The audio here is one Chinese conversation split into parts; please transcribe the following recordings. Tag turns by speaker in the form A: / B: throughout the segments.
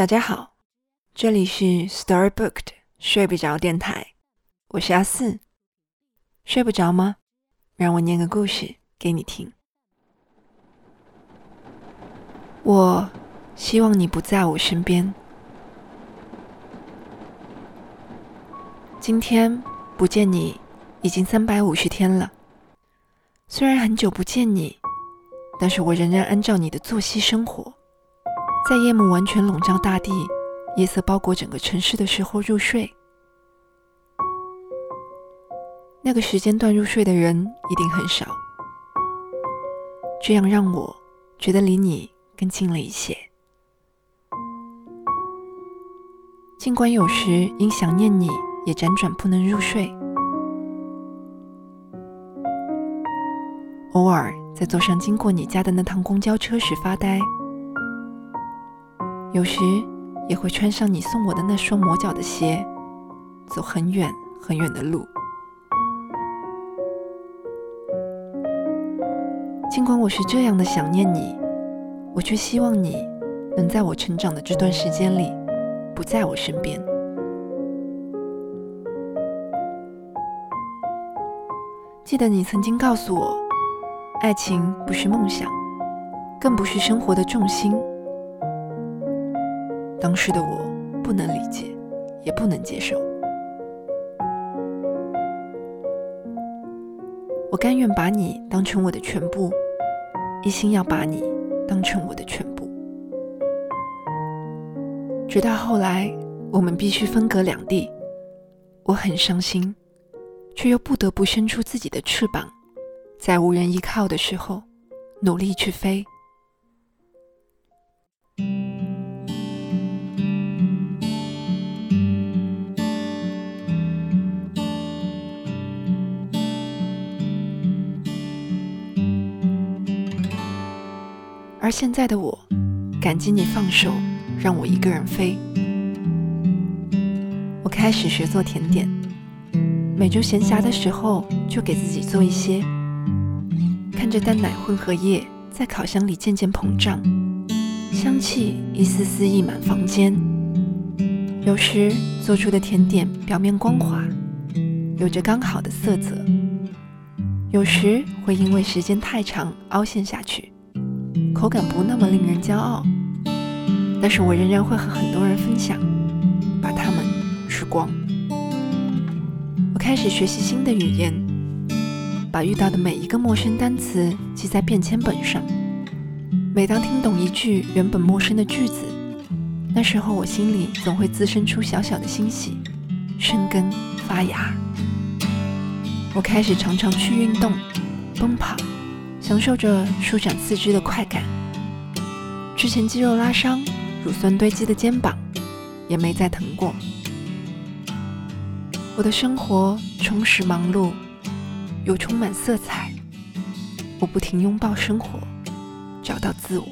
A: 大家好，这里是 Storybooked 睡不着电台，我是阿四。睡不着吗？让我念个故事给你听。我希望你不在我身边。今天不见你已经三百五十天了。虽然很久不见你，但是我仍然按照你的作息生活。在夜幕完全笼罩大地、夜色包裹整个城市的时候入睡。那个时间段入睡的人一定很少，这样让我觉得离你更近了一些。尽管有时因想念你也辗转不能入睡，偶尔在坐上经过你家的那趟公交车时发呆。有时也会穿上你送我的那双磨脚的鞋，走很远很远的路。尽管我是这样的想念你，我却希望你能在我成长的这段时间里不在我身边。记得你曾经告诉我，爱情不是梦想，更不是生活的重心。当时的我不能理解，也不能接受。我甘愿把你当成我的全部，一心要把你当成我的全部。直到后来，我们必须分隔两地，我很伤心，却又不得不伸出自己的翅膀，在无人依靠的时候，努力去飞。而现在的我，感激你放手，让我一个人飞。我开始学做甜点，每周闲暇的时候就给自己做一些。看着蛋奶混合液在烤箱里渐渐膨胀，香气一丝丝溢满房间。有时做出的甜点表面光滑，有着刚好的色泽；有时会因为时间太长凹陷下去。口感不那么令人骄傲，但是我仍然会和很多人分享，把它们吃光。我开始学习新的语言，把遇到的每一个陌生单词记在便签本上。每当听懂一句原本陌生的句子，那时候我心里总会滋生出小小的欣喜，生根发芽。我开始常常去运动，奔跑。享受着舒展四肢的快感，之前肌肉拉伤、乳酸堆积的肩膀也没再疼过。我的生活充实忙碌，又充满色彩。我不停拥抱生活，找到自我。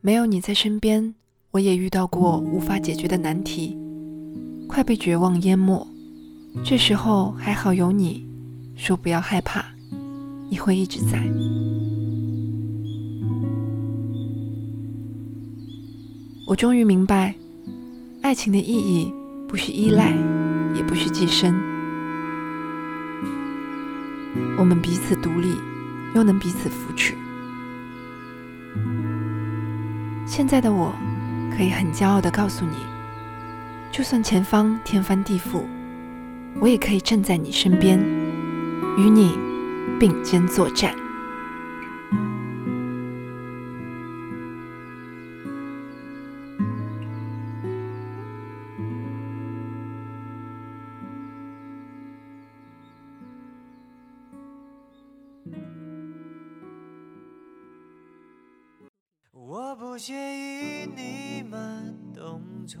A: 没有你在身边，我也遇到过无法解决的难题。快被绝望淹没，这时候还好有你，说不要害怕，你会一直在。我终于明白，爱情的意义不是依赖，也不是寄生。我们彼此独立，又能彼此扶持。现在的我，可以很骄傲的告诉你。就算前方天翻地覆，我也可以站在你身边，与你并肩作战。我不介意你慢动作。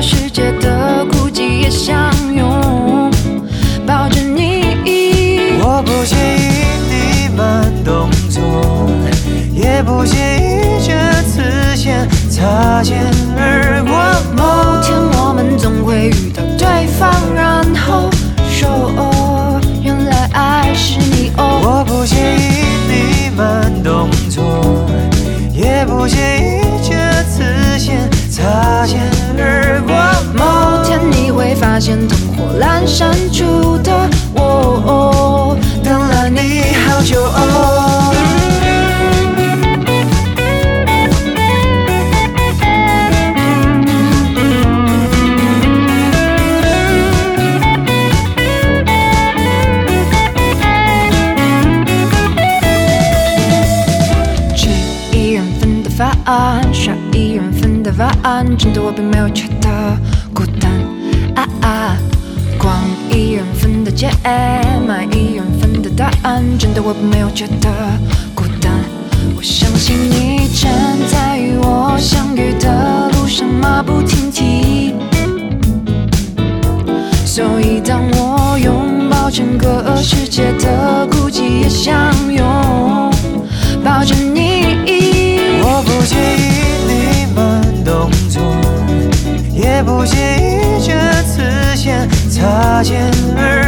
A: 世界的孤寂，也相拥抱着你。
B: 我不介意你慢动作，也不介意这次先擦肩
A: 发现灯火阑珊处的我，
B: 等了你好久。哦。
A: 吃一人份的饭，刷一人份的碗，真的我并没有觉份的街，买一人份的答案，真的我并没有觉得孤单。我相信你正在与我相遇的路上马不停蹄，所以当我拥抱整个世界的孤寂，也相拥抱着你。
B: 我不介意你慢动作，也不介意这次先擦肩而